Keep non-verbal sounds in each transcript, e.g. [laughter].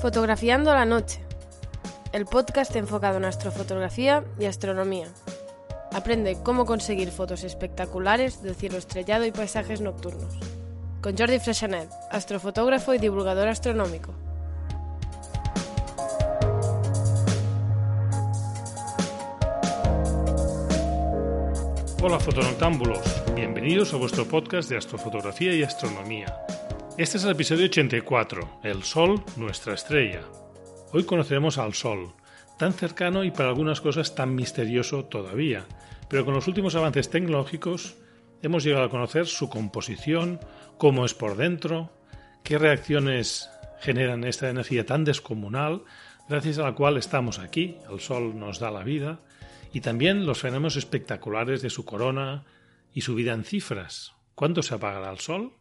Fotografiando la Noche, el podcast enfocado en astrofotografía y astronomía. Aprende cómo conseguir fotos espectaculares del cielo estrellado y paisajes nocturnos. Con Jordi Freixanet, astrofotógrafo y divulgador astronómico. Hola fotonoctámbulos, bienvenidos a vuestro podcast de astrofotografía y astronomía. Este es el episodio 84, El Sol, nuestra estrella. Hoy conoceremos al Sol, tan cercano y para algunas cosas tan misterioso todavía, pero con los últimos avances tecnológicos hemos llegado a conocer su composición, cómo es por dentro, qué reacciones generan esta energía tan descomunal, gracias a la cual estamos aquí, el Sol nos da la vida, y también los fenómenos espectaculares de su corona y su vida en cifras. ¿Cuándo se apagará el sol?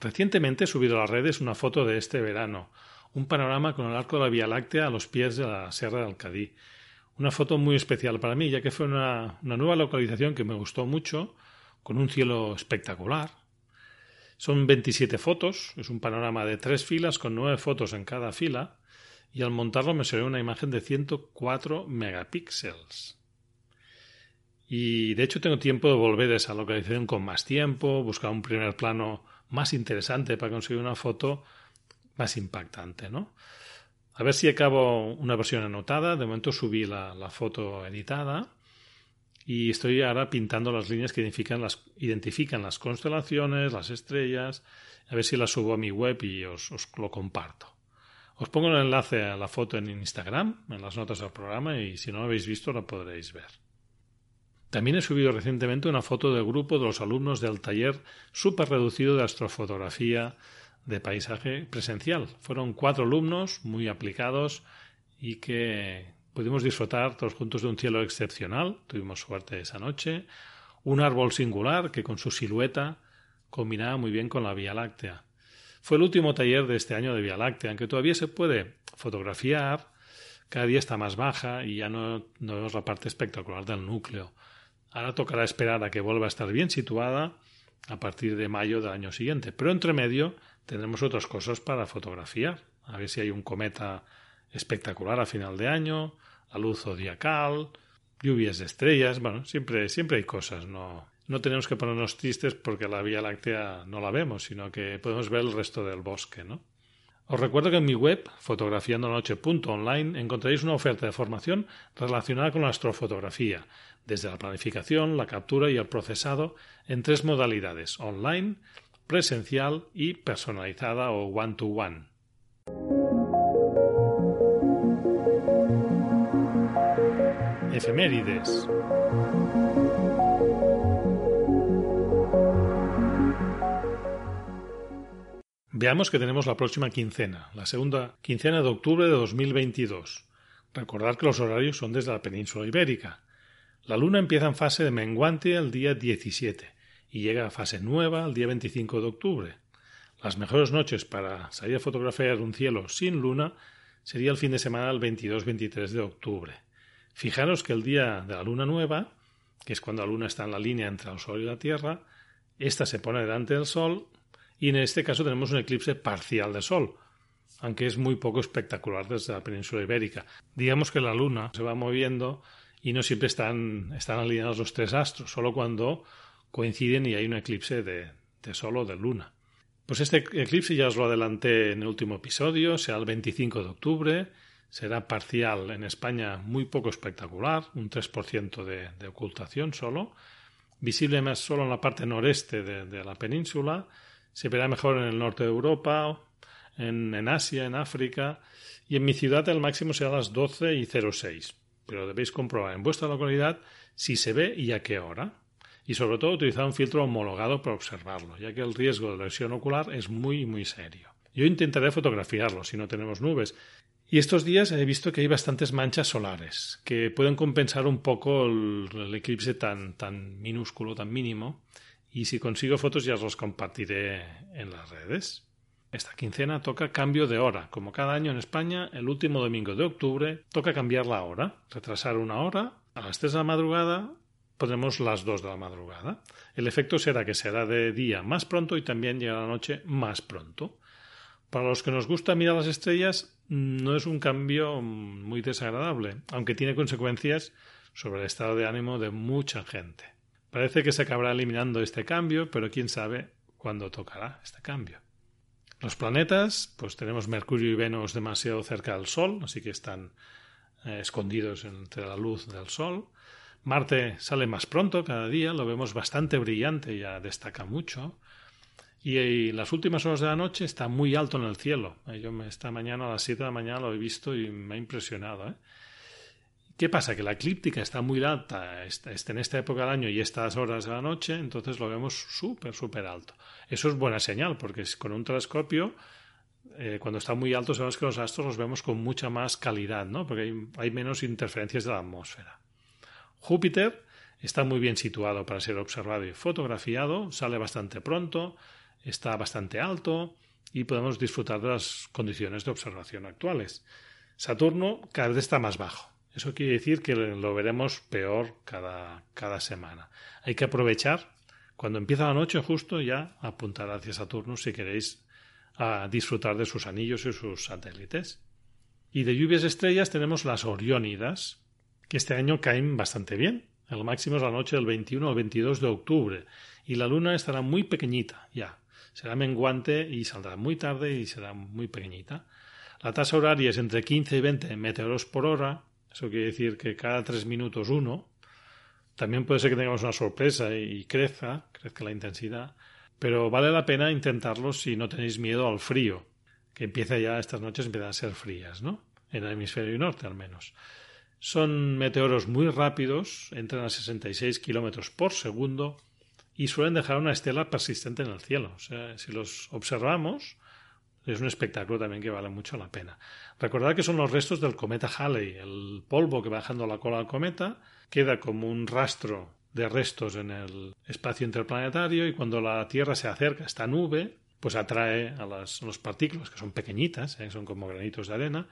Recientemente he subido a las redes una foto de este verano, un panorama con el arco de la Vía Láctea a los pies de la Sierra de Alcadí. Una foto muy especial para mí, ya que fue una, nueva localización que me gustó mucho, con un cielo espectacular. Son 27 fotos, es un panorama de tres filas con nueve fotos en cada fila, y al montarlo me salió una imagen de 104 megapíxeles. Y de hecho tengo tiempo de volver a esa localización con más tiempo, buscar un primer plano más interesante para conseguir una foto más impactante, ¿no? A ver si acabo una versión anotada. De momento subí la, la foto editada y estoy ahora pintando las líneas que identifican las, identifican las constelaciones, las estrellas. A ver si las subo a mi web y os, lo comparto. Os pongo el enlace a la foto en Instagram, en las notas del programa, y si no lo habéis visto la podréis ver. También he subido recientemente una foto del grupo de los alumnos del taller súper reducido de astrofotografía de paisaje presencial. Fueron cuatro alumnos muy aplicados y que pudimos disfrutar todos juntos de un cielo excepcional. Tuvimos suerte esa noche. Un árbol singular que con su silueta combinaba muy bien con la Vía Láctea. Fue el último taller de este año de Vía Láctea, aunque todavía se puede fotografiar, cada día está más baja y ya no, no vemos la parte espectacular del núcleo. Ahora tocará esperar a que vuelva a estar bien situada a partir de mayo del año siguiente. Pero entre medio tendremos otras cosas para fotografiar. A ver si hay un cometa espectacular a final de año, la luz zodiacal, lluvias de estrellas. Bueno, siempre, siempre hay cosas, no, no tenemos que ponernos tristes porque la Vía Láctea no la vemos, sino que podemos ver el resto del bosque, ¿no? Os recuerdo que en mi web, fotografiandoloche.online, encontraréis una oferta de formación relacionada con la astrofotografía, desde la planificación, la captura y el procesado en tres modalidades, online, presencial y personalizada o one-to-one. Efemérides. Veamos que tenemos la próxima quincena, la segunda quincena de octubre de 2022. Recordad que los horarios son desde la península ibérica. La luna empieza en fase de menguante el día 17 y llega a fase nueva el día 25 de octubre. Las mejores noches para salir a fotografiar un cielo sin luna sería el fin de semana del 22-23 de octubre. Fijaros que el día de la luna nueva, que es cuando la luna está en la línea entre el Sol y la Tierra, esta se pone delante del Sol y en este caso tenemos un eclipse parcial de Sol, aunque es muy poco espectacular desde la península ibérica. Digamos que la Luna se va moviendo y no siempre están, están alineados los tres astros, solo cuando coinciden y hay un eclipse de, de Sol o de Luna. Pues este eclipse ya os lo adelanté en el último episodio, será el 25 de octubre, será parcial en España muy poco espectacular, un 3% de, de ocultación solo, visible más solo en la parte noreste de, de la península, se verá mejor en el norte de Europa, en, Asia, en África, y en mi ciudad el máximo será a las 12 y 06. Pero debéis comprobar en vuestra localidad si se ve y a qué hora. Y sobre todo utilizar un filtro homologado para observarlo, ya que el riesgo de lesión ocular es muy, muy serio. Yo intentaré fotografiarlo si no tenemos nubes. Y estos días he visto que hay bastantes manchas solares, que pueden compensar un poco el, el eclipse tan, tan minúsculo, tan mínimo, y si consigo fotos ya os los compartiré en las redes. Esta quincena toca cambio de hora. Como cada año en España, el último domingo de octubre toca cambiar la hora, retrasar una hora a las 3 de la madrugada pondremos las 2 de la madrugada. El efecto será que será de día más pronto y también llegará la noche más pronto. Para los que nos gusta mirar las estrellas, no es un cambio muy desagradable, aunque tiene consecuencias sobre el estado de ánimo de mucha gente. Parece que se acabará eliminando este cambio, pero quién sabe cuándo tocará este cambio. Los planetas, pues tenemos Mercurio y Venus demasiado cerca del Sol, así que están eh, escondidos entre la luz del Sol. Marte sale más pronto cada día, lo vemos bastante brillante, ya destaca mucho. Y, las últimas horas de la noche está muy alto en el cielo. Eh, yo esta mañana a las 7 de la mañana lo he visto y me ha impresionado. ¿eh? ¿Qué pasa? Que la eclíptica está muy alta está, en esta época del año y estas horas de la noche, entonces lo vemos súper, súper alto. Eso es buena señal, porque con un telescopio, eh, cuando está muy alto, sabemos que los astros los vemos con mucha más calidad, ¿no? porque hay, hay menos interferencias de la atmósfera. Júpiter está muy bien situado para ser observado y fotografiado, sale bastante pronto, está bastante alto y podemos disfrutar de las condiciones de observación actuales. Saturno cada vez está más bajo. Eso quiere decir que lo veremos peor cada, cada semana. Hay que aprovechar cuando empieza la noche justo ya apuntar hacia Saturno si queréis a disfrutar de sus anillos y sus satélites. Y de lluvias estrellas tenemos las Oriónidas, que este año caen bastante bien. El máximo es la noche del 21 al 22 de octubre y la luna estará muy pequeñita ya. Será menguante y saldrá muy tarde y será muy pequeñita. La tasa horaria es entre 15 y 20 meteoros por hora. Eso quiere decir que cada tres minutos uno. También puede ser que tengamos una sorpresa y crezca, crezca la intensidad, pero vale la pena intentarlo si no tenéis miedo al frío, que empieza ya estas noches empiezan a ser frías, ¿no? En el hemisferio norte al menos. Son meteoros muy rápidos, entran a 66 kilómetros por segundo y suelen dejar una estela persistente en el cielo. O sea, si los observamos, es un espectáculo también que vale mucho la pena. Recordad que son los restos del cometa Halley, el polvo que va dejando la cola del cometa, queda como un rastro de restos en el espacio interplanetario y cuando la Tierra se acerca a esta nube, pues atrae a las, partículas, que son pequeñitas, ¿eh? son como granitos de arena,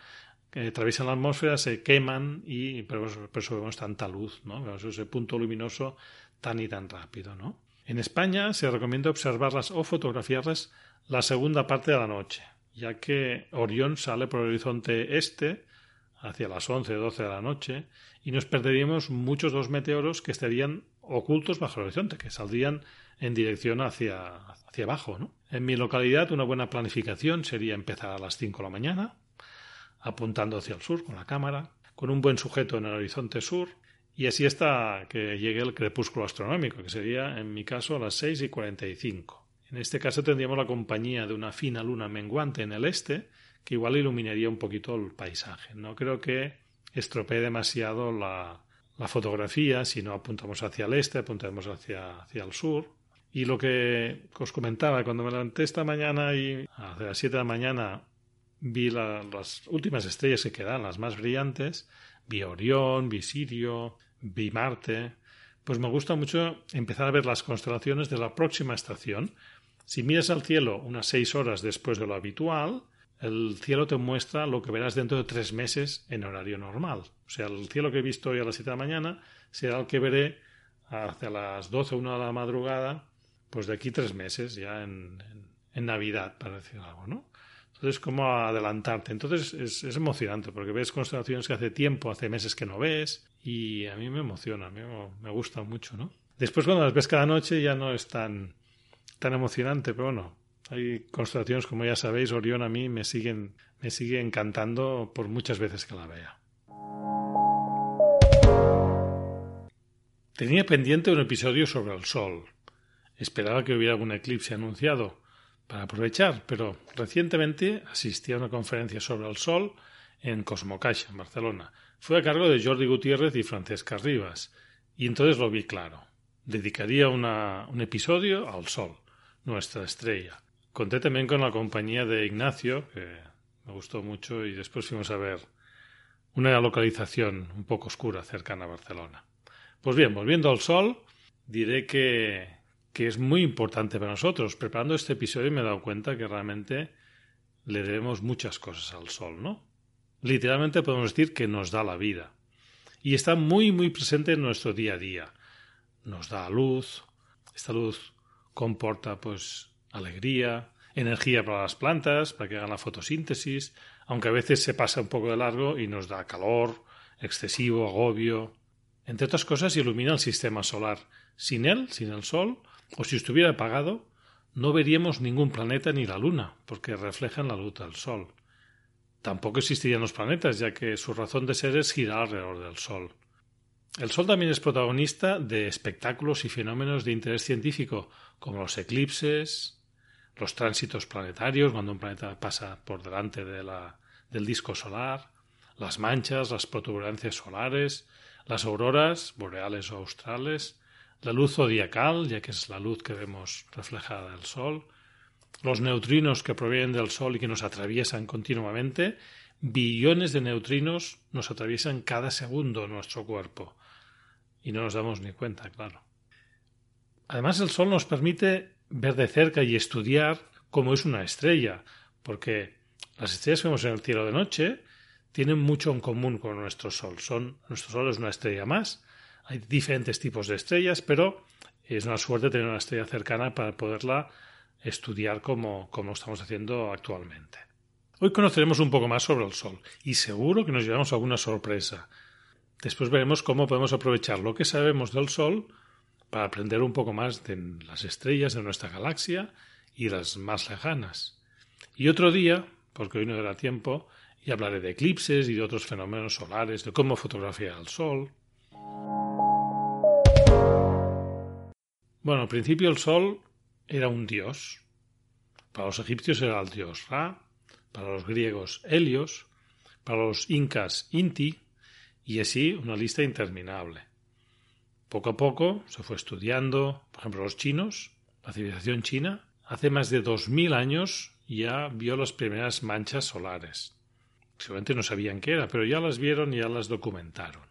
que atraviesan la atmósfera, se queman y por eso, vemos tanta luz, ¿no? Vemos ese punto luminoso tan y tan rápido, ¿no? En España se recomienda observarlas o fotografiarlas la segunda parte de la noche, ya que Orión sale por el horizonte este hacia las 11 o 12 de la noche y nos perderíamos muchos dos meteoros que estarían ocultos bajo el horizonte, que saldrían en dirección hacia, hacia abajo. En mi localidad una buena planificación sería empezar a las 5 de la mañana, apuntando hacia el sur con la cámara, con un buen sujeto en el horizonte sur, y así hasta que llegue el crepúsculo astronómico, que sería en mi caso a las 6 y 45. En este caso tendríamos la compañía de una fina luna menguante en el este, que igual iluminaría un poquito el paisaje. No creo que estropee demasiado la, fotografía si no apuntamos hacia el este, apuntamos hacia, hacia el sur. Y lo que os comentaba, cuando me levanté esta mañana y a las 7 de la mañana vi las últimas estrellas que quedan, las más brillantes, vi Orión, vi Sirio, vi Marte, pues me gusta mucho empezar a ver las constelaciones de la próxima estación, si miras al cielo unas seis horas después de lo habitual, el cielo te muestra lo que verás dentro de tres meses en horario normal. O sea, el cielo que he visto hoy a las siete de la mañana será el que veré hacia las doce o una de la madrugada, pues de aquí tres meses, ya en, Navidad, para decir algo, ¿no? Entonces, ¿cómo adelantarte? Entonces es, es, emocionante porque ves constelaciones que hace tiempo, hace meses que no ves y a mí me emociona, me gusta mucho, ¿no? Después cuando las ves cada noche ya no es tan, tan emocionante, pero bueno, hay constelaciones, como ya sabéis, Orión a mí me siguen, me sigue encantando por muchas veces que la vea. Tenía pendiente un episodio sobre el Sol. Esperaba que hubiera algún eclipse anunciado para aprovechar, pero recientemente asistí a una conferencia sobre el Sol en Cosmocaixa, en Barcelona. Fue a cargo de Jordi Gutiérrez y Francesca Rivas, y entonces lo vi claro. Dedicaría un episodio al Sol nuestra estrella. Conté también con la compañía de Ignacio, que me gustó mucho, y después fuimos a ver una localización un poco oscura cercana a Barcelona. Pues bien, volviendo al sol, diré que, que es muy importante para nosotros. Preparando este episodio me he dado cuenta que realmente le debemos muchas cosas al sol, ¿no? Literalmente podemos decir que nos da la vida. Y está muy, muy presente en nuestro día a día. nos da luz. Esta luz comporta pues alegría, energía para las plantas, para que hagan la fotosíntesis, aunque a veces se pasa un poco de largo y nos da calor, excesivo, agobio. Entre otras cosas, ilumina el sistema solar. Sin él, sin el Sol, o si estuviera apagado, no veríamos ningún planeta ni la Luna, porque reflejan la luz del Sol. Tampoco existirían los planetas, ya que su razón de ser es girar alrededor del Sol. El Sol también es protagonista de espectáculos y fenómenos de interés científico, como los eclipses, los tránsitos planetarios, cuando un planeta pasa por delante de la, del disco solar, las manchas, las protuberancias solares, las auroras boreales o australes, la luz zodiacal, ya que es la luz que vemos reflejada del Sol, los neutrinos que provienen del Sol y que nos atraviesan continuamente, billones de neutrinos nos atraviesan cada segundo nuestro cuerpo y no nos damos ni cuenta, claro. Además, el Sol nos permite ver de cerca y estudiar cómo es una estrella, porque las estrellas que vemos en el cielo de noche tienen mucho en común con nuestro Sol. Son, nuestro Sol es una estrella más. Hay diferentes tipos de estrellas, pero es una suerte tener una estrella cercana para poderla estudiar como, como estamos haciendo actualmente. Hoy conoceremos un poco más sobre el Sol y seguro que nos llevamos alguna sorpresa. Después veremos cómo podemos aprovechar lo que sabemos del Sol para aprender un poco más de las estrellas de nuestra galaxia y las más lejanas. Y otro día, porque hoy no dará tiempo, y hablaré de eclipses y de otros fenómenos solares, de cómo fotografiar el Sol. Bueno, al principio el Sol era un dios. Para los egipcios era el dios Ra, para los griegos Helios, para los incas Inti, y así una lista interminable. Poco a poco se fue estudiando, por ejemplo, los chinos, la civilización china, hace más de dos mil años ya vio las primeras manchas solares. Seguramente no sabían qué era, pero ya las vieron y ya las documentaron.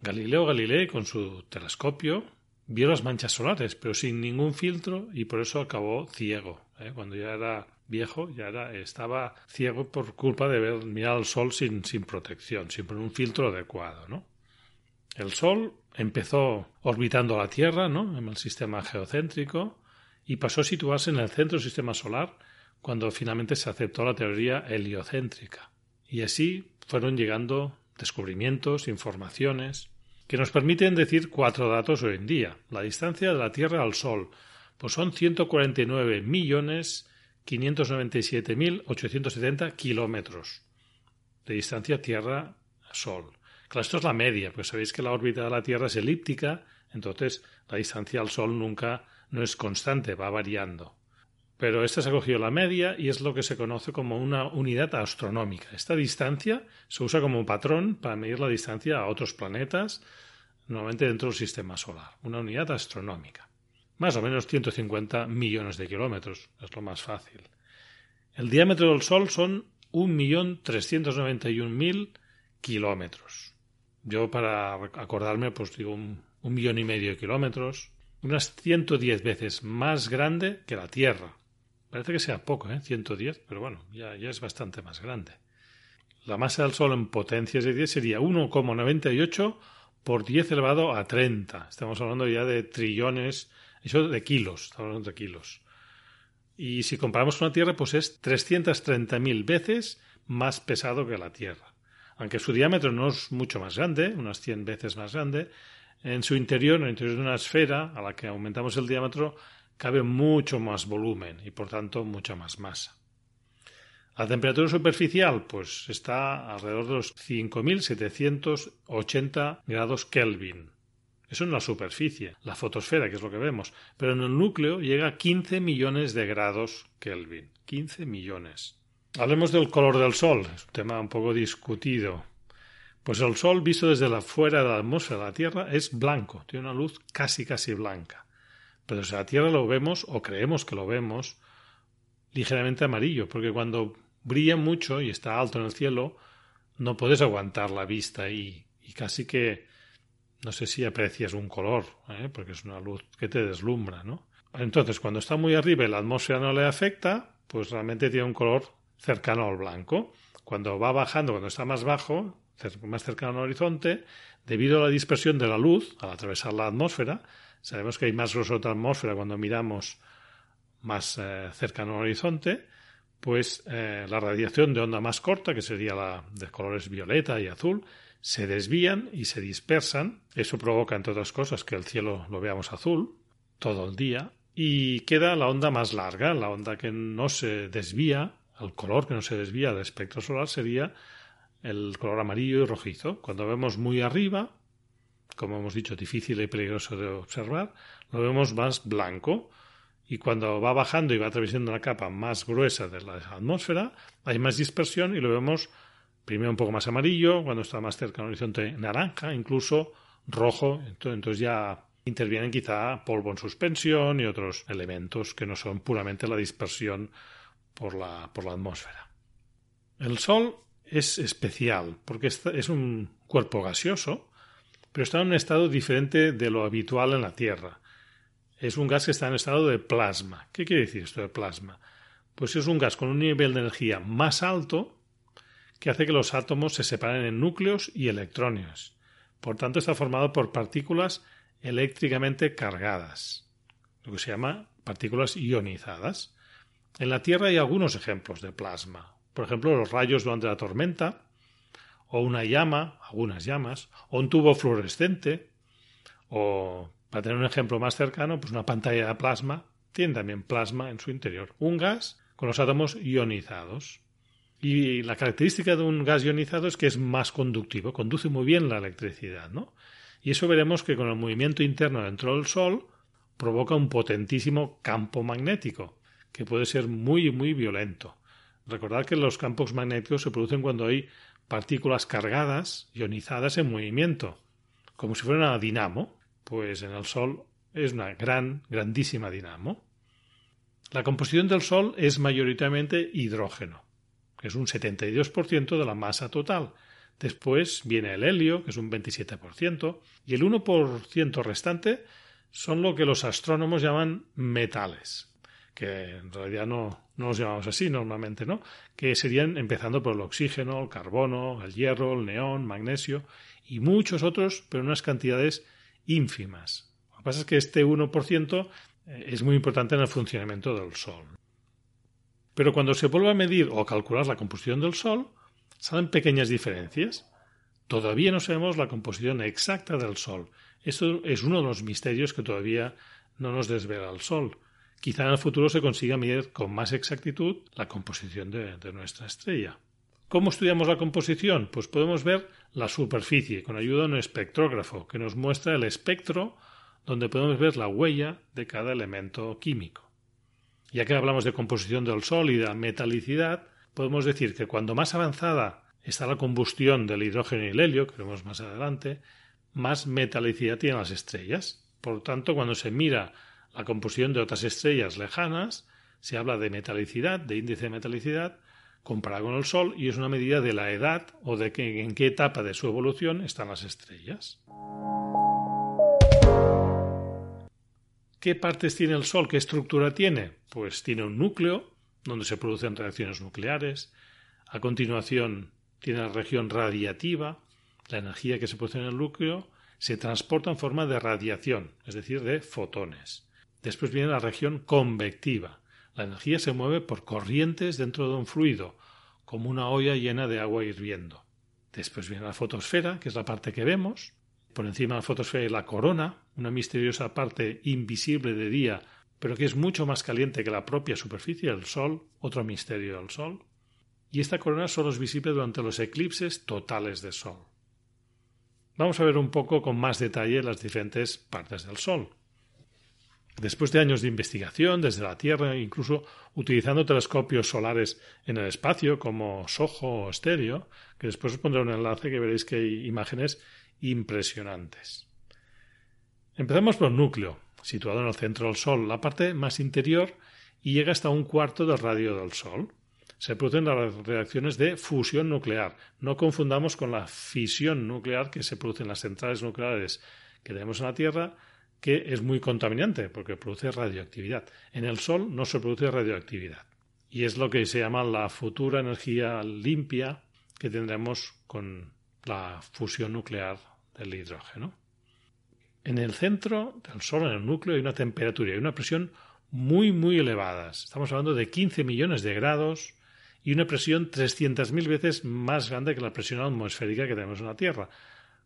Galileo Galilei, con su telescopio, vio las manchas solares, pero sin ningún filtro y por eso acabó ciego. ¿eh? Cuando ya era viejo, ya era, estaba ciego por culpa de ver, mirar al sol sin, sin protección, sin un filtro adecuado, ¿no? El Sol empezó orbitando la Tierra, ¿no? En el sistema geocéntrico y pasó a situarse en el centro del sistema solar cuando finalmente se aceptó la teoría heliocéntrica. Y así fueron llegando descubrimientos, informaciones, que nos permiten decir cuatro datos hoy en día. La distancia de la Tierra al Sol, pues son 149.597.870 kilómetros de distancia Tierra-Sol. Claro, esto es la media, pues sabéis que la órbita de la Tierra es elíptica, entonces la distancia al Sol nunca no es constante, va variando. Pero esta se ha cogido la media y es lo que se conoce como una unidad astronómica. Esta distancia se usa como patrón para medir la distancia a otros planetas, normalmente dentro del sistema solar, una unidad astronómica. Más o menos 150 millones de kilómetros, es lo más fácil. El diámetro del Sol son 1.391.000 kilómetros. Yo para acordarme, pues digo un, millón y medio de kilómetros, unas 110 veces más grande que la Tierra. Parece que sea poco, ¿eh? 110, pero bueno, ya, es bastante más grande. La masa del Sol en potencias de 10 sería 1,98 por 10 elevado a 30. Estamos hablando ya de trillones, eso de kilos, estamos hablando de kilos. Y si comparamos con la Tierra, pues es 330.000 veces más pesado que la Tierra aunque su diámetro no es mucho más grande, unas 100 veces más grande, en su interior, en el interior de una esfera a la que aumentamos el diámetro, cabe mucho más volumen y por tanto mucha más masa. La temperatura superficial pues está alrededor de los 5.780 grados Kelvin. Eso en la superficie, la fotosfera, que es lo que vemos, pero en el núcleo llega a 15 millones de grados Kelvin. 15 millones. Hablemos del color del Sol, es un tema un poco discutido. Pues el Sol, visto desde la fuera de la atmósfera de la Tierra, es blanco, tiene una luz casi casi blanca. Pero desde la Tierra lo vemos, o creemos que lo vemos, ligeramente amarillo, porque cuando brilla mucho y está alto en el cielo, no puedes aguantar la vista y, y casi que no sé si aprecias un color, ¿eh? porque es una luz que te deslumbra, ¿no? Entonces, cuando está muy arriba y la atmósfera no le afecta, pues realmente tiene un color cercano al blanco. Cuando va bajando, cuando está más bajo, más cercano al horizonte, debido a la dispersión de la luz al atravesar la atmósfera, sabemos que hay más grosor de atmósfera cuando miramos más eh, cercano al horizonte, pues eh, la radiación de onda más corta, que sería la de colores violeta y azul, se desvían y se dispersan. Eso provoca, entre otras cosas, que el cielo lo veamos azul todo el día. Y queda la onda más larga, la onda que no se desvía, el color que no se desvía del espectro solar sería el color amarillo y rojizo. Cuando vemos muy arriba, como hemos dicho, difícil y peligroso de observar, lo vemos más blanco. Y cuando va bajando y va atravesando la capa más gruesa de la atmósfera, hay más dispersión y lo vemos primero un poco más amarillo, cuando está más cerca del horizonte naranja, incluso rojo. Entonces ya intervienen quizá polvo en suspensión y otros elementos que no son puramente la dispersión por la, por la atmósfera. El Sol es especial porque es un cuerpo gaseoso, pero está en un estado diferente de lo habitual en la Tierra. Es un gas que está en estado de plasma. ¿Qué quiere decir esto de plasma? Pues es un gas con un nivel de energía más alto que hace que los átomos se separen en núcleos y electrones. Por tanto, está formado por partículas eléctricamente cargadas, lo que se llama partículas ionizadas. En la Tierra hay algunos ejemplos de plasma, por ejemplo, los rayos durante la tormenta, o una llama, algunas llamas, o un tubo fluorescente, o, para tener un ejemplo más cercano, pues una pantalla de plasma tiene también plasma en su interior, un gas con los átomos ionizados. Y la característica de un gas ionizado es que es más conductivo, conduce muy bien la electricidad, ¿no? Y eso veremos que con el movimiento interno dentro del Sol provoca un potentísimo campo magnético, que puede ser muy, muy violento. Recordad que los campos magnéticos se producen cuando hay partículas cargadas, ionizadas en movimiento, como si fuera una dinamo, pues en el Sol es una gran, grandísima dinamo. La composición del Sol es mayoritariamente hidrógeno, que es un 72% de la masa total. Después viene el helio, que es un 27%, y el 1% restante son lo que los astrónomos llaman metales, que en realidad no, no los llamamos así normalmente, ¿no? Que serían empezando por el oxígeno, el carbono, el hierro, el neón, magnesio y muchos otros, pero en unas cantidades ínfimas. Lo que pasa es que este 1% eh, es muy importante en el funcionamiento del Sol. Pero cuando se vuelve a medir o calcular la composición del Sol, salen pequeñas diferencias. Todavía no sabemos la composición exacta del Sol. Esto es uno de los misterios que todavía no nos desvela el Sol. Quizá en el futuro se consiga medir con más exactitud la composición de, nuestra estrella. ¿Cómo estudiamos la composición? Pues podemos ver la superficie con ayuda de un espectrógrafo que nos muestra el espectro donde podemos ver la huella de cada elemento químico. Ya que hablamos de composición del Sol y de la metalicidad, podemos decir que cuando más avanzada está la combustión del hidrógeno y el helio, que veremos más adelante, más metalicidad tienen las estrellas. Por lo tanto, cuando se mira la composición de otras estrellas lejanas, se habla de metalicidad, de índice de metalicidad, comparado con el Sol, y es una medida de la edad o de en qué etapa de su evolución están las estrellas. ¿Qué partes tiene el Sol? ¿Qué estructura tiene? Pues tiene un núcleo, donde se producen reacciones nucleares. A continuación, tiene la región radiativa, la energía que se produce en el núcleo se transporta en forma de radiación, es decir, de fotones. Después viene la región convectiva. La energía se mueve por corrientes dentro de un fluido, como una olla llena de agua hirviendo. Después viene la fotosfera, que es la parte que vemos. Por encima de la fotosfera hay la corona, una misteriosa parte invisible de día, pero que es mucho más caliente que la propia superficie del Sol, otro misterio del Sol. Y esta corona solo es visible durante los eclipses totales de Sol. Vamos a ver un poco con más detalle las diferentes partes del Sol. Después de años de investigación desde la Tierra, incluso utilizando telescopios solares en el espacio como SOHO o Stereo, que después os pondré un enlace que veréis que hay imágenes impresionantes. Empezamos por el núcleo, situado en el centro del Sol, la parte más interior y llega hasta un cuarto del radio del Sol. Se producen las reacciones de fusión nuclear. No confundamos con la fisión nuclear que se produce en las centrales nucleares que tenemos en la Tierra, que es muy contaminante porque produce radioactividad. En el Sol no se produce radioactividad. Y es lo que se llama la futura energía limpia que tendremos con la fusión nuclear del hidrógeno. En el centro del Sol, en el núcleo, hay una temperatura y una presión muy, muy elevadas. Estamos hablando de 15 millones de grados y una presión 300.000 veces más grande que la presión atmosférica que tenemos en la Tierra.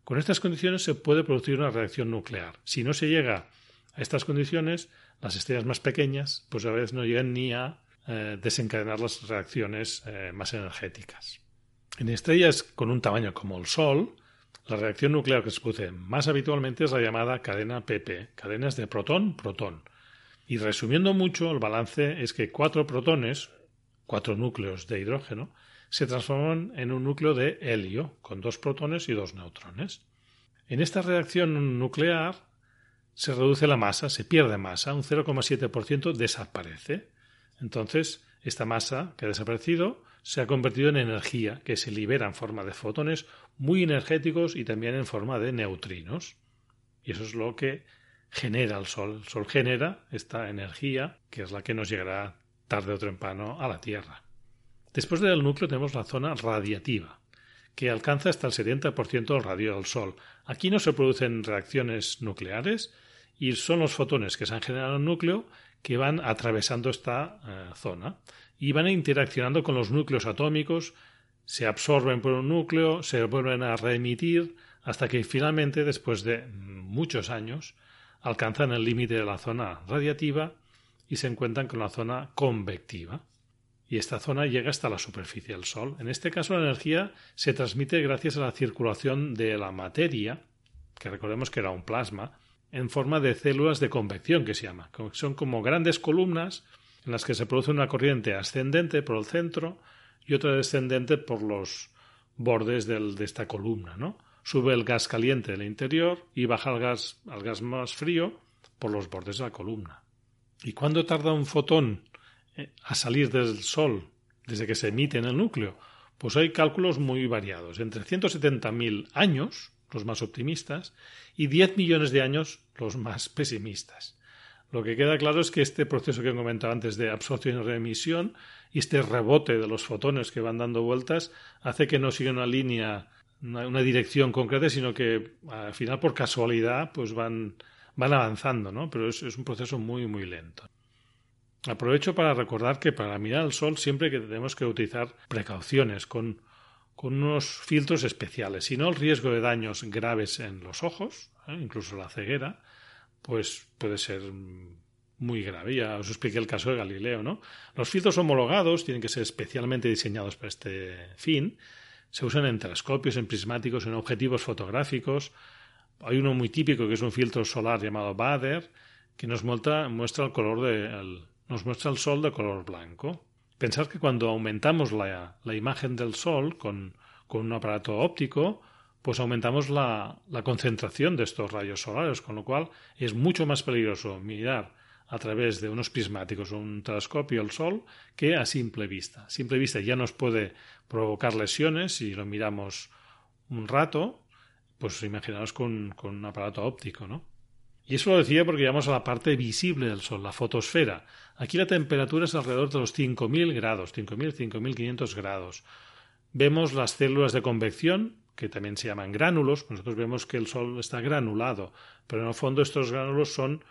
Con estas condiciones se puede producir una reacción nuclear. Si no se llega a estas condiciones, las estrellas más pequeñas, pues a veces no llegan ni a eh, desencadenar las reacciones eh, más energéticas. En estrellas con un tamaño como el Sol, la reacción nuclear que se produce más habitualmente es la llamada cadena PP, cadenas de protón-protón. Y resumiendo mucho, el balance es que cuatro protones, cuatro núcleos de hidrógeno, se transforman en un núcleo de helio, con dos protones y dos neutrones. En esta reacción nuclear se reduce la masa, se pierde masa, un 0,7% desaparece. Entonces, esta masa que ha desaparecido se ha convertido en energía que se libera en forma de fotones muy energéticos y también en forma de neutrinos. Y eso es lo que genera el Sol. El Sol genera esta energía que es la que nos llegará tarde o temprano a la Tierra. Después del núcleo tenemos la zona radiativa, que alcanza hasta el 70% del radio del Sol. Aquí no se producen reacciones nucleares y son los fotones que se han generado en el núcleo que van atravesando esta eh, zona y van interaccionando con los núcleos atómicos, se absorben por un núcleo, se vuelven a reemitir, hasta que finalmente, después de muchos años, alcanzan el límite de la zona radiativa y se encuentran con la zona convectiva. Y esta zona llega hasta la superficie del Sol. En este caso, la energía se transmite gracias a la circulación de la materia, que recordemos que era un plasma, en forma de células de convección, que se llama. Son como grandes columnas en las que se produce una corriente ascendente por el centro y otra descendente por los bordes de esta columna, ¿no? Sube el gas caliente del interior y baja el gas, al gas más frío por los bordes de la columna. ¿Y cuándo tarda un fotón a salir del Sol desde que se emite en el núcleo? Pues hay cálculos muy variados, entre 170.000 años, los más optimistas, y 10 millones de años, los más pesimistas. Lo que queda claro es que este proceso que he comentado antes de absorción y reemisión y este rebote de los fotones que van dando vueltas hace que no siga una línea, una, dirección concreta, sino que al final por casualidad pues van, van avanzando, ¿no? Pero es un proceso muy, muy lento. Aprovecho para recordar que para mirar el sol siempre que tenemos que utilizar precauciones con, unos filtros especiales, si no el riesgo de daños graves en los ojos, ¿eh? incluso la ceguera, pues puede ser muy grave. Ya os expliqué el caso de Galileo, ¿no? Los filtros homologados tienen que ser especialmente diseñados para este fin. Se usan en telescopios, en prismáticos, en objetivos fotográficos. Hay uno muy típico que es un filtro solar llamado Bader, que nos muestra, muestra el color de, nos muestra el sol de color blanco. Pensar que cuando aumentamos la, la imagen del sol con, con un aparato óptico, pues aumentamos la, la, concentración de estos rayos solares, con lo cual es mucho más peligroso mirar a través de unos prismáticos o un telescopio el Sol que a simple vista. A simple vista ya nos puede provocar lesiones si lo miramos un rato, pues imaginaos con, con un aparato óptico, ¿no? Y eso lo decía porque llegamos a la parte visible del Sol, la fotosfera. Aquí la temperatura es alrededor de los 5.000 grados, 5.000, 5.500 grados. Vemos las células de convección que también se llaman gránulos. Nosotros vemos que el Sol está granulado, pero en el fondo estos gránulos son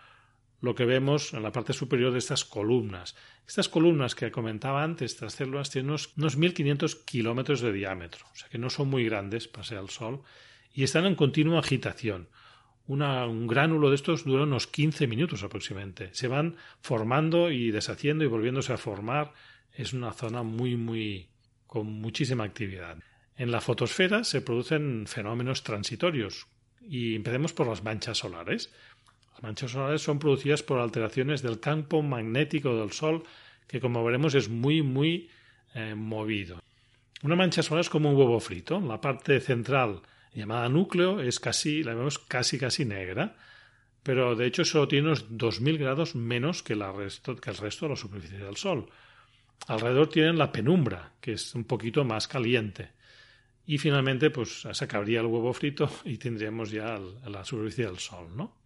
lo que vemos en la parte superior de estas columnas. Estas columnas que comentaba antes, estas células, tienen unos, 1.500 kilómetros de diámetro, o sea que no son muy grandes para ser el Sol, y están en continua agitación. Un gránulo de estos dura unos 15 minutos aproximadamente. Se van formando y deshaciendo y volviéndose a formar. Es una zona muy, muy, con muchísima actividad. En la fotosfera se producen fenómenos transitorios y empecemos por las manchas solares. Las manchas solares son producidas por alteraciones del campo magnético del Sol que como veremos es muy muy eh, movido. Una mancha solar es como un huevo frito. La parte central llamada núcleo es casi, la vemos casi casi negra, pero de hecho solo tiene unos 2000 grados menos que, resto, que el resto de la superficie del Sol. Alrededor tienen la penumbra, que es un poquito más caliente. Y finalmente, pues se acabaría el huevo frito y tendríamos ya la superficie del Sol, ¿no?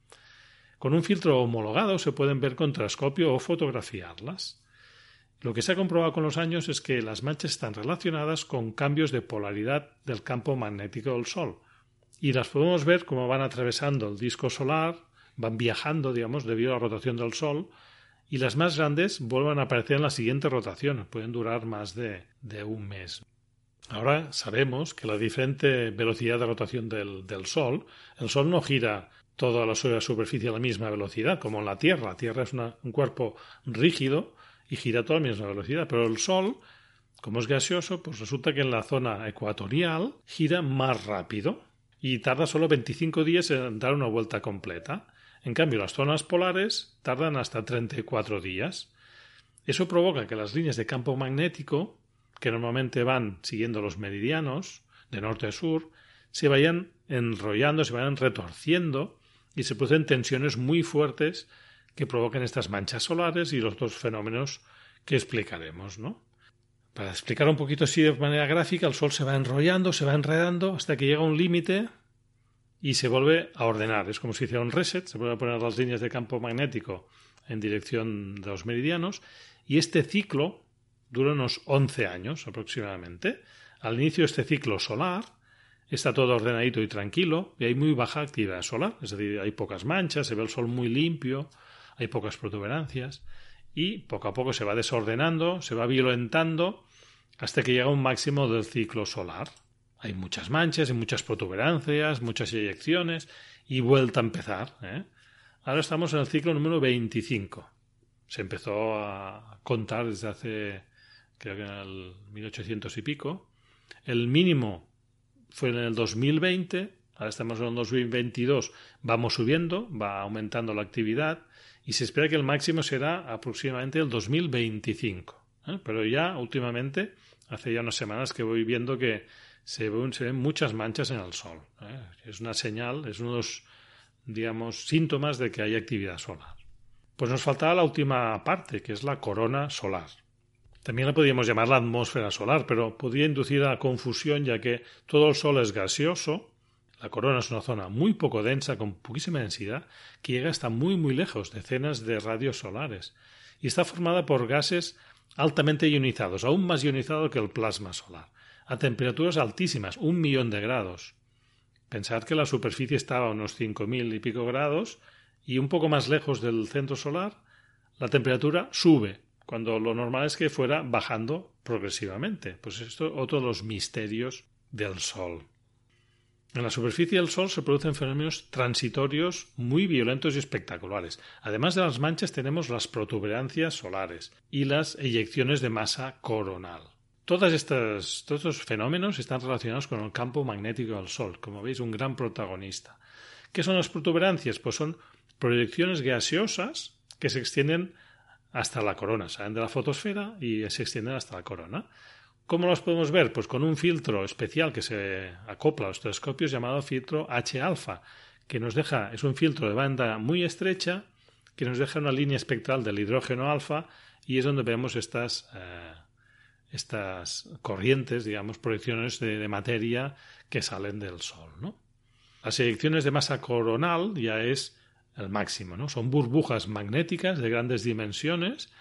Con un filtro homologado se pueden ver con telescopio o fotografiarlas. Lo que se ha comprobado con los años es que las manchas están relacionadas con cambios de polaridad del campo magnético del Sol. Y las podemos ver como van atravesando el disco solar, van viajando, digamos, debido a la rotación del Sol, y las más grandes vuelven a aparecer en la siguiente rotación, pueden durar más de, de un mes. Ahora sabemos que la diferente velocidad de rotación del, del Sol, el Sol no gira toda la superficie a la misma velocidad, como en la Tierra. La Tierra es un cuerpo rígido y gira a toda la misma velocidad, pero el Sol, como es gaseoso, pues resulta que en la zona ecuatorial gira más rápido y tarda solo 25 días en dar una vuelta completa. En cambio, las zonas polares tardan hasta 34 días. Eso provoca que las líneas de campo magnético, que normalmente van siguiendo los meridianos de norte a sur, se vayan enrollando, se vayan retorciendo y se producen tensiones muy fuertes que provocan estas manchas solares y los dos fenómenos que explicaremos, ¿no? Para explicar un poquito así de manera gráfica, el Sol se va enrollando, se va enredando hasta que llega a un límite y se vuelve a ordenar. Es como si hiciera un reset, se vuelven a poner las líneas de campo magnético en dirección de los meridianos y este ciclo dura unos 11 años aproximadamente. Al inicio de este ciclo solar, está todo ordenadito y tranquilo y hay muy baja actividad solar, es decir, hay pocas manchas, se ve el sol muy limpio, hay pocas protuberancias y poco a poco se va desordenando, se va violentando hasta que llega un máximo del ciclo solar. Hay muchas manchas y muchas protuberancias, muchas eyecciones y vuelta a empezar. ¿eh? Ahora estamos en el ciclo número 25. Se empezó a contar desde hace, creo que en el 1800 y pico. El mínimo fue en el 2020, ahora estamos en el 2022, vamos subiendo, va aumentando la actividad y se espera que el máximo será aproximadamente el 2025. ¿eh? Pero ya últimamente, hace ya unas semanas que voy viendo que se ven, muchas manchas en el sol. ¿eh? Es una señal, es uno de los, síntomas de que hay actividad solar. Pues nos faltaba la última parte, que es la corona solar. También la podríamos llamar la atmósfera solar, pero podría inducir a confusión ya que todo el Sol es gaseoso, la corona es una zona muy poco densa, con poquísima densidad, que llega hasta muy muy lejos, decenas de radios solares, y está formada por gases altamente ionizados, aún más ionizado que el plasma solar, a temperaturas altísimas, un millón de grados. Pensad que la superficie estaba a unos cinco mil y pico grados, y un poco más lejos del centro solar, la temperatura sube cuando lo normal es que fuera bajando progresivamente. Pues esto es otro de los misterios del Sol. En la superficie del Sol se producen fenómenos transitorios muy violentos y espectaculares. Además de las manchas tenemos las protuberancias solares y las eyecciones de masa coronal. Todos estos fenómenos están relacionados con el campo magnético del Sol, como veis, un gran protagonista. ¿Qué son las protuberancias? Pues son proyecciones gaseosas que se extienden hasta la corona, salen de la fotosfera y se extienden hasta la corona. ¿Cómo los podemos ver? Pues con un filtro especial que se acopla a los telescopios llamado filtro H-alfa, que nos deja, es un filtro de banda muy estrecha que nos deja una línea espectral del hidrógeno alfa y es donde vemos estas, eh, estas corrientes, digamos, proyecciones de, materia que salen del Sol. ¿no? Las eyecciones de masa coronal ya es el máximo, ¿no? Son burbujas magnéticas de grandes dimensiones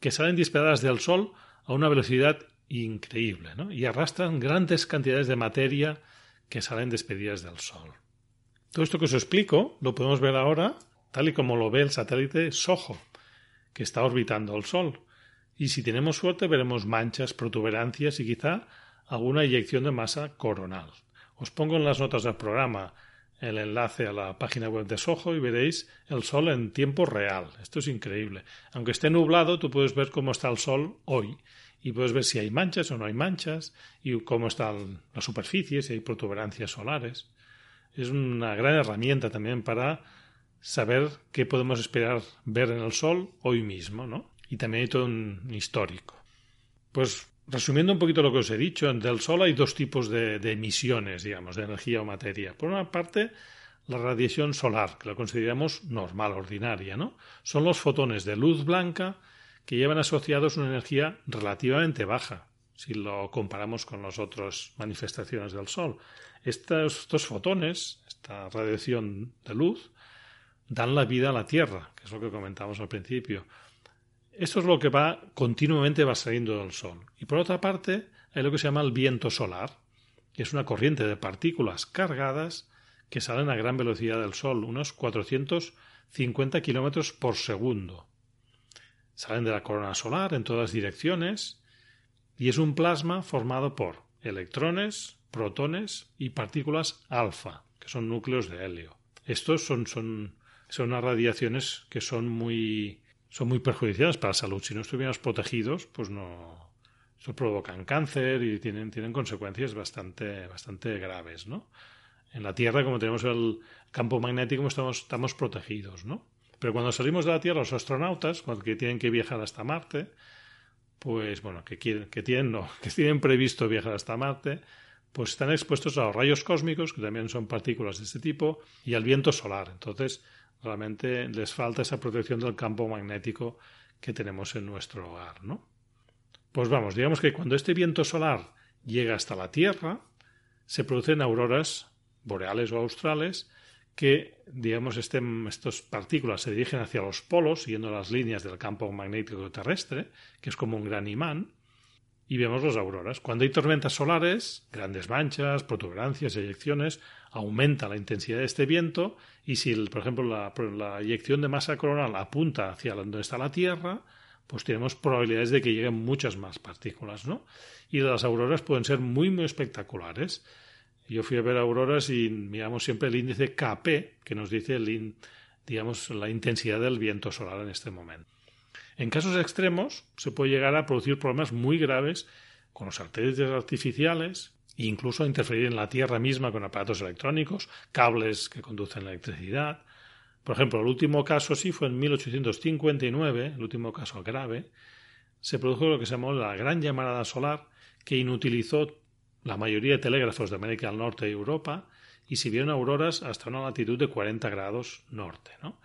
que salen disparadas del Sol a una velocidad increíble, ¿no? Y arrastran grandes cantidades de materia que salen despedidas del Sol. Todo esto que os explico lo podemos ver ahora tal y como lo ve el satélite SOHO, que está orbitando el Sol. Y si tenemos suerte veremos manchas, protuberancias y quizá alguna eyección de masa coronal. Os pongo en las notas del programa el enlace a la página web de Soho y veréis el sol en tiempo real. Esto es increíble. Aunque esté nublado, tú puedes ver cómo está el sol hoy y puedes ver si hay manchas o no hay manchas y cómo está la superficie, si hay protuberancias solares. Es una gran herramienta también para saber qué podemos esperar ver en el sol hoy mismo, ¿no? Y también hay todo un histórico. Pues Resumiendo un poquito lo que os he dicho, del Sol hay dos tipos de, emisiones, digamos, de energía o materia. Por una parte, la radiación solar, que la consideramos normal, ordinaria, ¿no? Son los fotones de luz blanca que llevan asociados una energía relativamente baja, si lo comparamos con las otras manifestaciones del Sol. Estos, fotones, esta radiación de luz, dan la vida a la Tierra, que es lo que comentamos al principio Esto es lo que va continuamente va saliendo del Sol. Y por otra parte, hay lo que se llama el viento solar, que es una corriente de partículas cargadas que salen a gran velocidad del Sol, unos 450 kilómetros por segundo. Salen de la corona solar en todas direcciones y es un plasma formado por electrones, protones y partículas alfa, que son núcleos de helio. Estos son, son, son unas radiaciones que son muy, son muy perjudiciales para la salud. Si no estuviéramos protegidos, pues no. Eso provocan cáncer y tienen, tienen consecuencias bastante, bastante graves, ¿no? En la Tierra, como tenemos el campo magnético, estamos, estamos protegidos, ¿no? Pero cuando salimos de la Tierra, los astronautas, que tienen que viajar hasta Marte, pues bueno, que quieren, que tienen, no, [laughs] que tienen previsto viajar hasta Marte, pues están expuestos a los rayos cósmicos, que también son partículas de este tipo, y al viento solar. Entonces, realmente les falta esa protección del campo magnético que tenemos en nuestro hogar, ¿no? Pues vamos, digamos que cuando este viento solar llega hasta la Tierra, se producen auroras boreales o australes que, digamos, estas partículas se dirigen hacia los polos, siguiendo las líneas del campo magnético terrestre, que es como un gran imán, y vemos las auroras. Cuando hay tormentas solares, grandes manchas, protuberancias, eyecciones, aumenta la intensidad de este viento y si, por ejemplo, la, la eyección de masa coronal apunta hacia donde está la Tierra, pues tenemos probabilidades de que lleguen muchas más partículas, ¿no? Y las auroras pueden ser muy, muy espectaculares. Yo fui a ver auroras y miramos siempre el índice KP, que nos dice el, digamos, la intensidad del viento solar en este momento. En casos extremos se puede llegar a producir problemas muy graves con los satélites artificiales e incluso a interferir en la Tierra misma con aparatos electrónicos, cables que conducen la electricidad. Por ejemplo, el último caso sí fue en 1859, el último caso grave, se produjo lo que se llamó la gran llamarada solar que inutilizó la mayoría de telégrafos de América del Norte y Europa y se vieron auroras hasta una latitud de 40 grados norte. ¿no?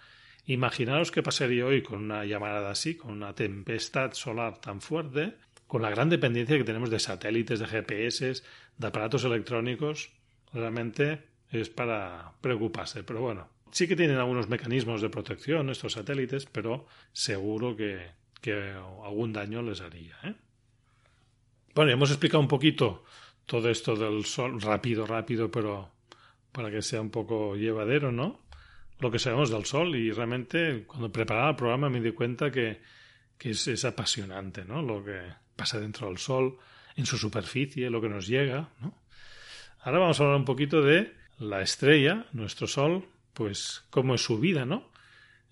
Imaginaros qué pasaría hoy con una llamarada así, con una tempestad solar tan fuerte, con la gran dependencia que tenemos de satélites, de GPS, de aparatos electrónicos, realmente es para preocuparse. Pero bueno, sí que tienen algunos mecanismos de protección estos satélites, pero seguro que, que algún daño les haría. ¿eh? Bueno, hemos explicado un poquito todo esto del sol, rápido, rápido, pero para que sea un poco llevadero, ¿no? Lo que sabemos del sol y realmente cuando preparaba el programa me di cuenta que, que es, apasionante, ¿no? Lo que pasa dentro del sol, en su superficie, lo que nos llega, ¿no? Ahora vamos a hablar un poquito de la estrella, nuestro sol, pues cómo es su vida, ¿no?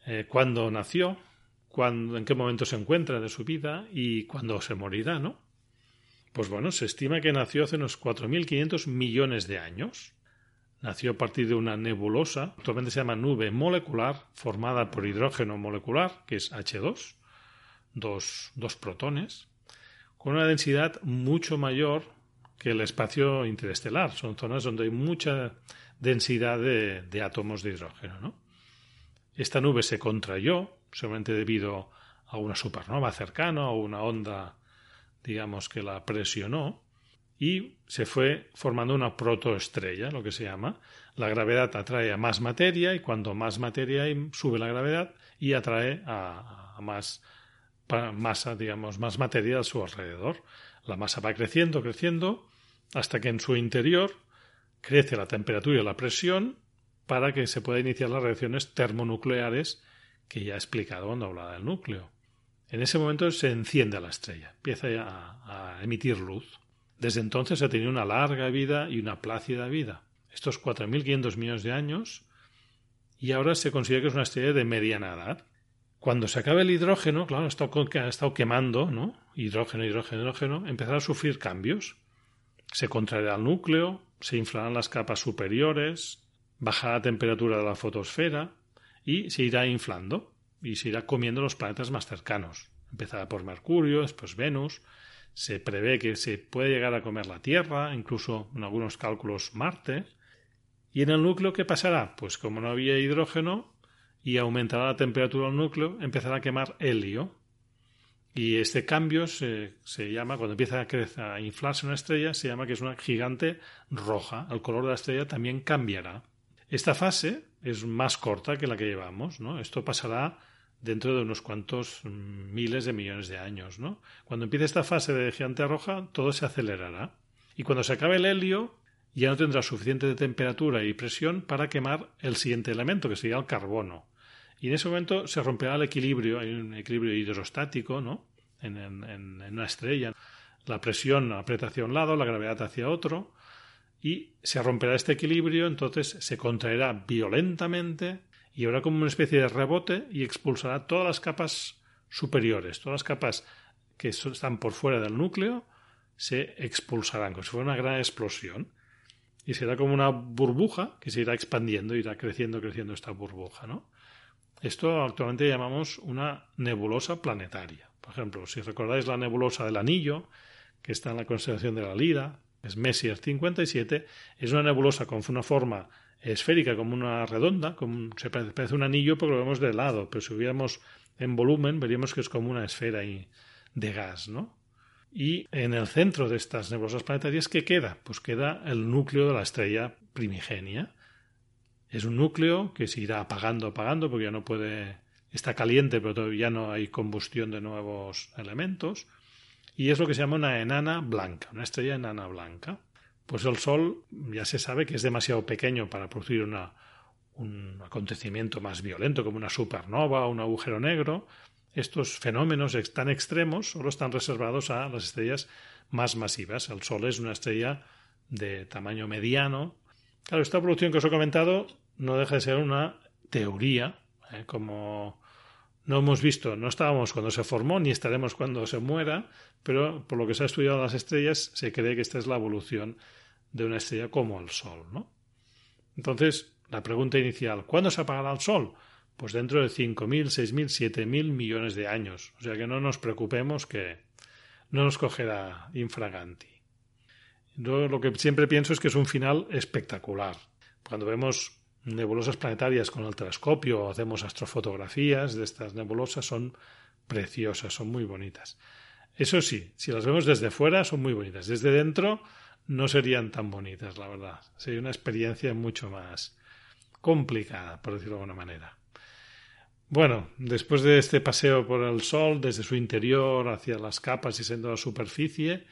Eh, cuándo nació, cuándo, en qué momento se encuentra de su vida y cuándo se morirá, ¿no? Pues bueno, se estima que nació hace unos 4.500 millones de años. Nació a partir de una nebulosa, actualmente se llama nube molecular, formada por hidrógeno molecular, que es H2, dos, dos protones, con una densidad mucho mayor que el espacio interestelar. Son zonas donde hay mucha densidad de, de átomos de hidrógeno. ¿no? Esta nube se contrayó, seguramente debido a una supernova cercana o una onda digamos que la presionó y se fue formando una protoestrella, lo que se llama. La gravedad atrae a más materia y cuando más materia hay, sube la gravedad y atrae a, más masa, digamos, más materia a su alrededor. La masa va creciendo, creciendo, hasta que en su interior crece la temperatura y la presión para que se puedan iniciar las reacciones termonucleares que ya he explicado cuando hablaba del núcleo. En ese momento se enciende la estrella, empieza a, emitir luz. Desde entonces ha tenido una larga vida y una plácida vida. Estos 4.500 millones de años, y ahora se considera que es una estrella de mediana edad. Cuando se acabe el hidrógeno, claro, ha estado quemando, ¿no? Hidrógeno, hidrógeno, hidrógeno, empezará a sufrir cambios. Se contraerá el núcleo, se inflarán las capas superiores, bajará la temperatura de la fotosfera y se irá inflando y se irá comiendo los planetas más cercanos. Empezará por Mercurio, después Venus. Se prevé que se puede llegar a comer la Tierra, incluso en algunos cálculos Marte. ¿Y en el núcleo qué pasará? Pues como no había hidrógeno y aumentará la temperatura del núcleo, empezará a quemar helio. Y este cambio se, se llama, cuando empieza a, crecer, a inflarse una estrella, se llama que es una gigante roja. El color de la estrella también cambiará. Esta fase es más corta que la que llevamos, ¿no? Esto pasará dentro de unos cuantos mm, miles de millones de años. ¿no? Cuando empiece esta fase de gigante roja, todo se acelerará. Y cuando se acabe el helio, ya no tendrá suficiente temperatura y presión para quemar el siguiente elemento, que sería el carbono. Y en ese momento se romperá el equilibrio, hay un equilibrio hidrostático, ¿no? En, en, una estrella. La presión aprieta hacia un lado, la gravedad hacia otro, y se romperá este equilibrio, entonces se contraerá violentamente y habrá como una especie de rebote y expulsará todas las capas superiores, todas las capas que están por fuera del núcleo, se expulsarán, como si fuera una gran explosión. Y será como una burbuja que se irá expandiendo, irá creciendo, creciendo esta burbuja, ¿no? Esto actualmente llamamos una nebulosa planetaria. Por ejemplo, si recordáis la nebulosa del Anillo, que está en la constelación de la Lira, es Messier 57, es una nebulosa con una forma esférica, como una redonda, como, se parece un anillo porque lo vemos de lado, pero si hubiéramos en volumen veríamos que es como una esfera de gas, ¿no? Y en el centro de estas nebulosas planetarias, ¿qué queda? Pues queda el núcleo de la estrella primigenia, es un núcleo que se irá apagando, apagando, porque ya no puede, está caliente, pero todavía no hay combustión de nuevos elementos. Y es lo que se llama una enana blanca, una estrella enana blanca. Pues el Sol ya se sabe que es demasiado pequeño para producir una, un acontecimiento más violento como una supernova o un agujero negro. Estos fenómenos tan extremos solo están reservados a las estrellas más masivas. El Sol es una estrella de tamaño mediano. Claro, esta producción que os he comentado no deja de ser una teoría, ¿eh? como no hemos visto, no estábamos cuando se formó ni estaremos cuando se muera, pero por lo que se ha estudiado las estrellas se cree que esta es la evolución de una estrella como el Sol, ¿no? Entonces, la pregunta inicial, ¿cuándo se apagará el Sol? Pues dentro de 5.000, 6.000, 7.000 millones de años. O sea que no nos preocupemos que no nos cogerá infraganti. Yo lo que siempre pienso es que es un final espectacular. Cuando vemos nebulosas planetarias con el telescopio, hacemos astrofotografías de estas nebulosas, son preciosas, son muy bonitas. Eso sí, si las vemos desde fuera son muy bonitas. Desde dentro no serían tan bonitas, la verdad. Sería una experiencia mucho más complicada, por decirlo de alguna manera. Bueno, después de este paseo por el Sol, desde su interior hacia las capas y siendo la superficie,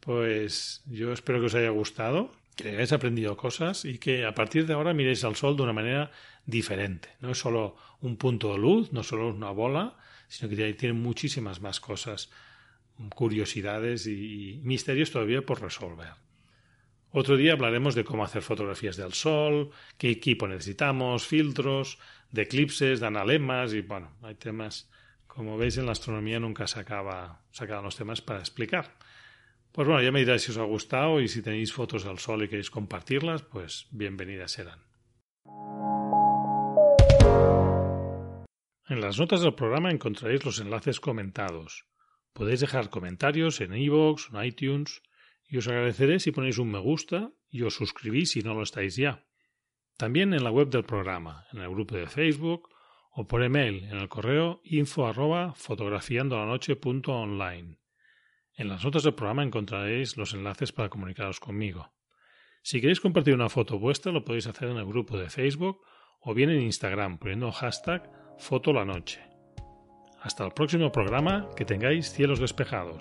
pues yo espero que os haya gustado que hayáis aprendido cosas y que a partir de ahora miréis al sol de una manera diferente. No es solo un punto de luz, no solo una bola, sino que tiene muchísimas más cosas, curiosidades y misterios todavía por resolver. Otro día hablaremos de cómo hacer fotografías del sol, qué equipo necesitamos, filtros, de eclipses, de analemas y bueno, hay temas, como veis en la astronomía nunca se acaba, se acaban los temas para explicar. Pues bueno, ya me diréis si os ha gustado y si tenéis fotos del sol y queréis compartirlas, pues bienvenidas serán. En las notas del programa encontraréis los enlaces comentados. Podéis dejar comentarios en iVoox o en iTunes y os agradeceré si ponéis un me gusta y os suscribís si no lo estáis ya. También en la web del programa, en el grupo de Facebook o por email en el correo info arroba fotografiandolanoche.online. En las notas del programa encontraréis los enlaces para comunicaros conmigo. Si queréis compartir una foto vuestra, lo podéis hacer en el grupo de Facebook o bien en Instagram poniendo hashtag fotolanoche. Hasta el próximo programa, que tengáis cielos despejados.